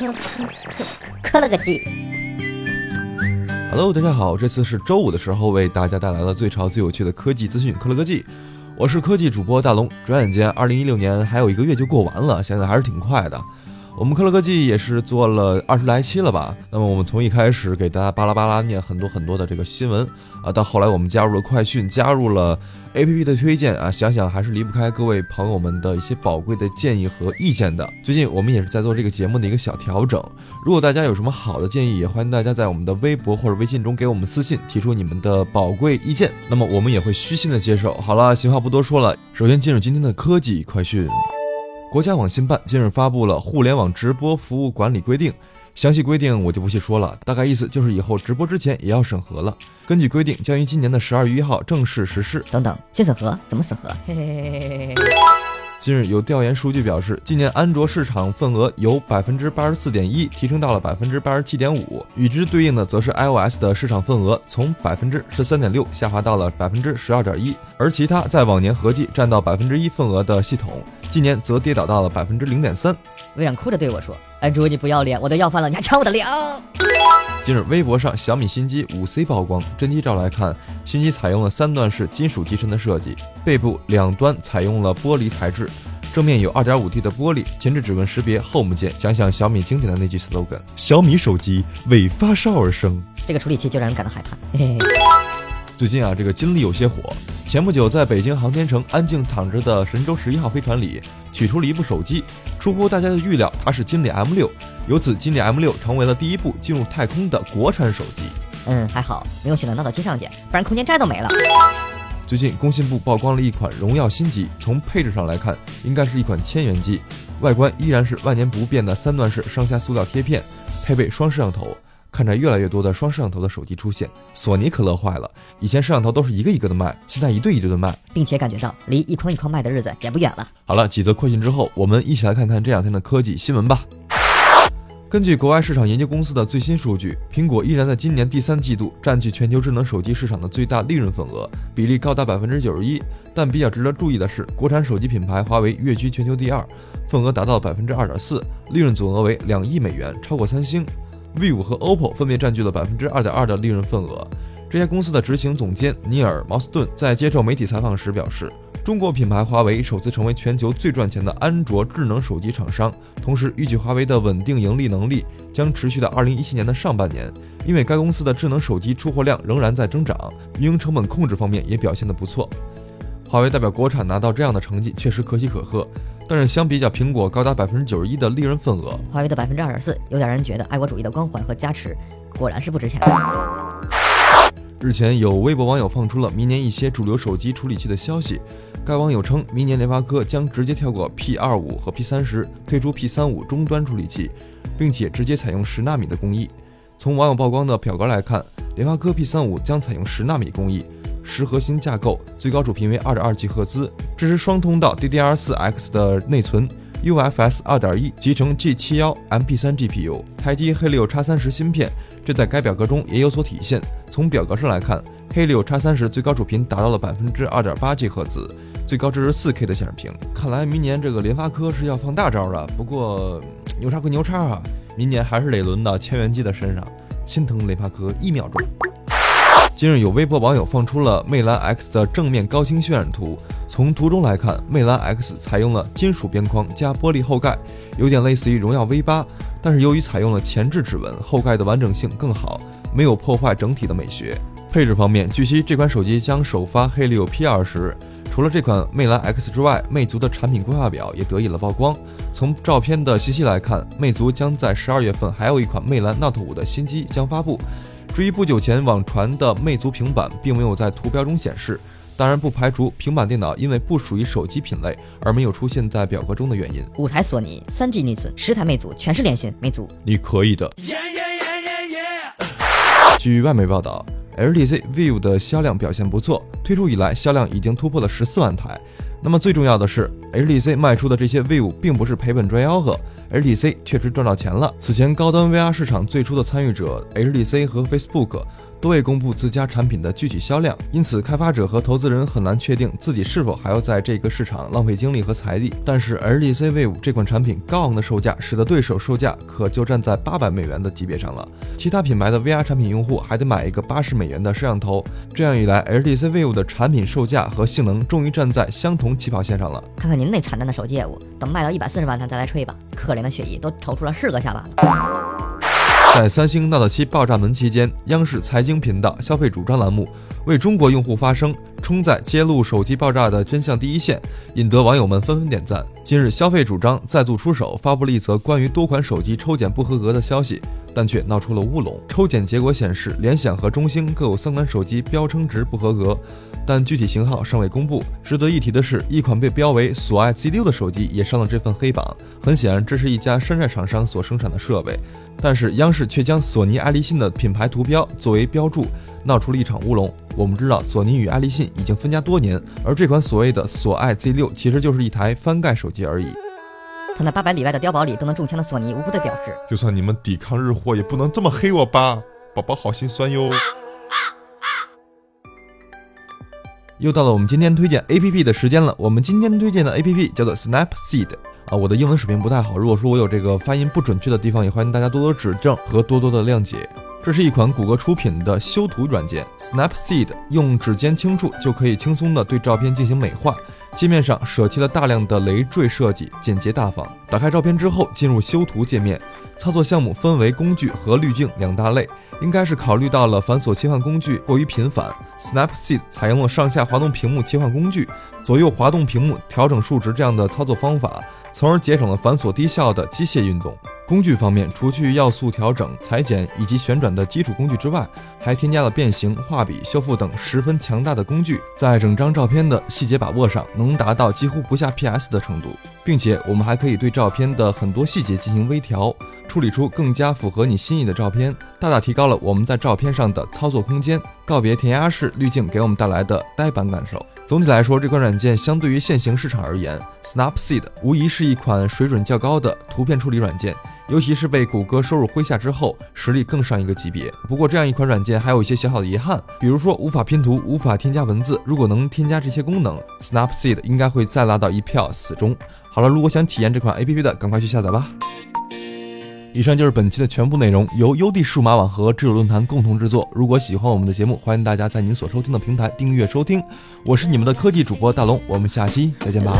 科科科科了个技。Hello，大家好，这次是周五的时候为大家带来了最潮最有趣的科技资讯，科了科技，我是科技主播大龙。转眼间，二零一六年还有一个月就过完了，想想还是挺快的。我们科乐科技也是做了二十来期了吧？那么我们从一开始给大家巴拉巴拉念很多很多的这个新闻啊，到后来我们加入了快讯，加入了 APP 的推荐啊，想想还是离不开各位朋友们的一些宝贵的建议和意见的。最近我们也是在做这个节目的一个小调整，如果大家有什么好的建议，也欢迎大家在我们的微博或者微信中给我们私信提出你们的宝贵意见，那么我们也会虚心的接受。好了，闲话不多说了，首先进入今天的科技快讯。国家网信办近日发布了《互联网直播服务管理规定》，详细规定我就不细说了，大概意思就是以后直播之前也要审核了。根据规定，将于今年的十二月一号正式实施。等等，先审核？怎么审核？嘿嘿嘿嘿嘿嘿。近日有调研数据表示，今年安卓市场份额由百分之八十四点一提升到了百分之八十七点五，与之对应的则是 iOS 的市场份额从百分之十三点六下滑到了百分之十二点一，而其他在往年合计占到百分之一份额的系统。今年则跌倒到了百分之零点三。微软哭着对我说：“安卓你不要脸，我都要饭了，你还抢我的粮！”近日，微博上小米新机五 C 曝光，真机照来看，新机采用了三段式金属机身的设计，背部两端采用了玻璃材质，正面有二点五 T 的玻璃，前置指纹识别，Home 键。想想小米经典的那句 slogan：“ 小米手机为发烧而生。”这个处理器就让人感到害怕。嘿嘿。最近啊，这个金立有些火。前不久，在北京航天城安静躺着的神舟十一号飞船里，取出了一部手机。出乎大家的预料，它是金立 M 六。由此，金立 M 六成为了第一部进入太空的国产手机。嗯，还好没有性能闹到机上去，不然空间站都没了。最近，工信部曝光了一款荣耀新机，从配置上来看，应该是一款千元机。外观依然是万年不变的三段式上下塑料贴片，配备双摄像头。看着越来越多的双摄像头的手机出现，索尼可乐坏了。以前摄像头都是一个一个的卖，现在一对一对的卖，并且感觉到离一筐一筐卖的日子也不远了。好了，几则快讯之后，我们一起来看看这两天的科技新闻吧。根据国外市场研究公司的最新数据，苹果依然在今年第三季度占据全球智能手机市场的最大利润份额，比例高达百分之九十一。但比较值得注意的是，国产手机品牌华为跃居全球第二，份额达到百分之二点四，利润总额为两亿美元，超过三星。Vivo 和 OPPO 分别占据了百分之二点二的利润份额。这家公司的执行总监尼尔·毛斯顿在接受媒体采访时表示，中国品牌华为首次成为全球最赚钱的安卓智能手机厂商。同时，预计华为的稳定盈利能力将持续到二零一七年的上半年，因为该公司的智能手机出货量仍然在增长，运营成本控制方面也表现得不错。华为代表国产拿到这样的成绩，确实可喜可贺。但是相比较苹果高达百分之九十一的利润份额，华为的百分之二点四，有点让人觉得爱国主义的光环和加持，果然是不值钱的。日前有微博网友放出了明年一些主流手机处理器的消息，该网友称，明年联发科将直接跳过 P 二五和 P 三十，推出 P 三五终端处理器，并且直接采用十纳米的工艺。从网友曝光的表格来看，联发科 P 三五将采用十纳米工艺。十核心架构，最高主频为二点二 G 赫兹，支持双通道 DDR4X 的内存，UFS 二点一集成 G 七幺 MP3 GPU，台积黑六叉三十芯片，这在该表格中也有所体现。从表格上来看，黑六叉三十最高主频达到了百分之二点八 G 赫兹，最高支持四 K 的显示屏。看来明年这个联发科是要放大招了。不过牛叉归牛叉啊，明年还是得轮到千元机的身上，心疼联发科一秒钟。近日，有微博网友放出了魅蓝 X 的正面高清渲染图。从图中来看，魅蓝 X 采用了金属边框加玻璃后盖，有点类似于荣耀 V 八。但是由于采用了前置指纹，后盖的完整性更好，没有破坏整体的美学。配置方面，据悉这款手机将首发黑六 P 二十。除了这款魅蓝 X 之外，魅族的产品规划表也得以了曝光。从照片的信息来看，魅族将在十二月份还有一款魅蓝 Note 五的新机将发布。至于不久前网传的魅族平板，并没有在图标中显示，当然不排除平板电脑因为不属于手机品类而没有出现在表格中的原因。五台索尼，三 G 内存，十台魅族，全是联信魅族，你可以的。据外媒报道，HTC Vive 的销量表现不错，推出以来销量已经突破了十四万台。那么最重要的是，HTC 卖出的这些 Vive 并不是赔本赚吆喝。HTC 确实赚到钱了。此前高端 VR 市场最初的参与者 HTC 和 Facebook 都未公布自家产品的具体销量，因此开发者和投资人很难确定自己是否还要在这个市场浪费精力和财力。但是 HTC Vive 这款产品高昂的售价，使得对手售价可就站在八百美元的级别上了。其他品牌的 VR 产品用户还得买一个八十美元的摄像头，这样一来，HTC Vive 的产品售价和性能终于站在相同起跑线上了。看看您那惨淡的手机业务，等卖到一百四十万，咱再来吹吧。可怜的雪姨都抽出了四个下巴。在三星 Note 7爆炸门期间，央视财经频道消费主张栏目为中国用户发声，冲在揭露手机爆炸的真相第一线，引得网友们纷纷点赞。今日消费主张再度出手，发布了一则关于多款手机抽检不合格的消息，但却闹出了乌龙。抽检结果显示，联想和中兴各有三款手机标称值不合格，但具体型号尚未公布。值得一提的是，一款被标为索爱 Z6 的手机也上了这份黑榜。很显然，这是一家山寨厂商所生产的设备。但是央视却将索尼爱立信的品牌图标作为标注，闹出了一场乌龙。我们知道，索尼与爱立信已经分家多年，而这款所谓的索爱 Z6 其实就是一台翻盖手机而已。他那八百里外的碉堡里都能中枪的索尼无辜的表示：就算你们抵抗日货，也不能这么黑我吧，宝宝好心酸哟。又到了我们今天推荐 APP 的时间了。我们今天推荐的 APP 叫做 Snapseed。啊，我的英文水平不太好，如果说我有这个发音不准确的地方，也欢迎大家多多指正和多多的谅解。这是一款谷歌出品的修图软件，Snapseed 用指尖轻触就可以轻松的对照片进行美化。界面上舍弃了大量的累赘设计，简洁大方。打开照片之后，进入修图界面，操作项目分为工具和滤镜两大类。应该是考虑到了繁琐切换工具过于频繁，Snapseed 采用了上下滑动屏幕切换工具、左右滑动屏幕调整数值这样的操作方法，从而节省了繁琐低效的机械运动。工具方面，除去要素调整、裁剪以及旋转的基础工具之外，还添加了变形、画笔、修复等十分强大的工具，在整张照片的细节把握上能达到几乎不下 PS 的程度，并且我们还可以对照片的很多细节进行微调，处理出更加符合你心意的照片，大大提高了我们在照片上的操作空间，告别填鸭式滤镜给我们带来的呆板感受。总体来说，这款软件相对于现行市场而言，Snapseed 无疑是一款水准较高的图片处理软件。尤其是被谷歌收入麾下之后，实力更上一个级别。不过，这样一款软件还有一些小小的遗憾，比如说无法拼图、无法添加文字。如果能添加这些功能，Snapseed 应该会再拉到一票死忠。好了，如果想体验这款 APP 的，赶快去下载吧。以上就是本期的全部内容，由优地数码网和智友论坛共同制作。如果喜欢我们的节目，欢迎大家在您所收听的平台订阅收听。我是你们的科技主播大龙，我们下期再见吧。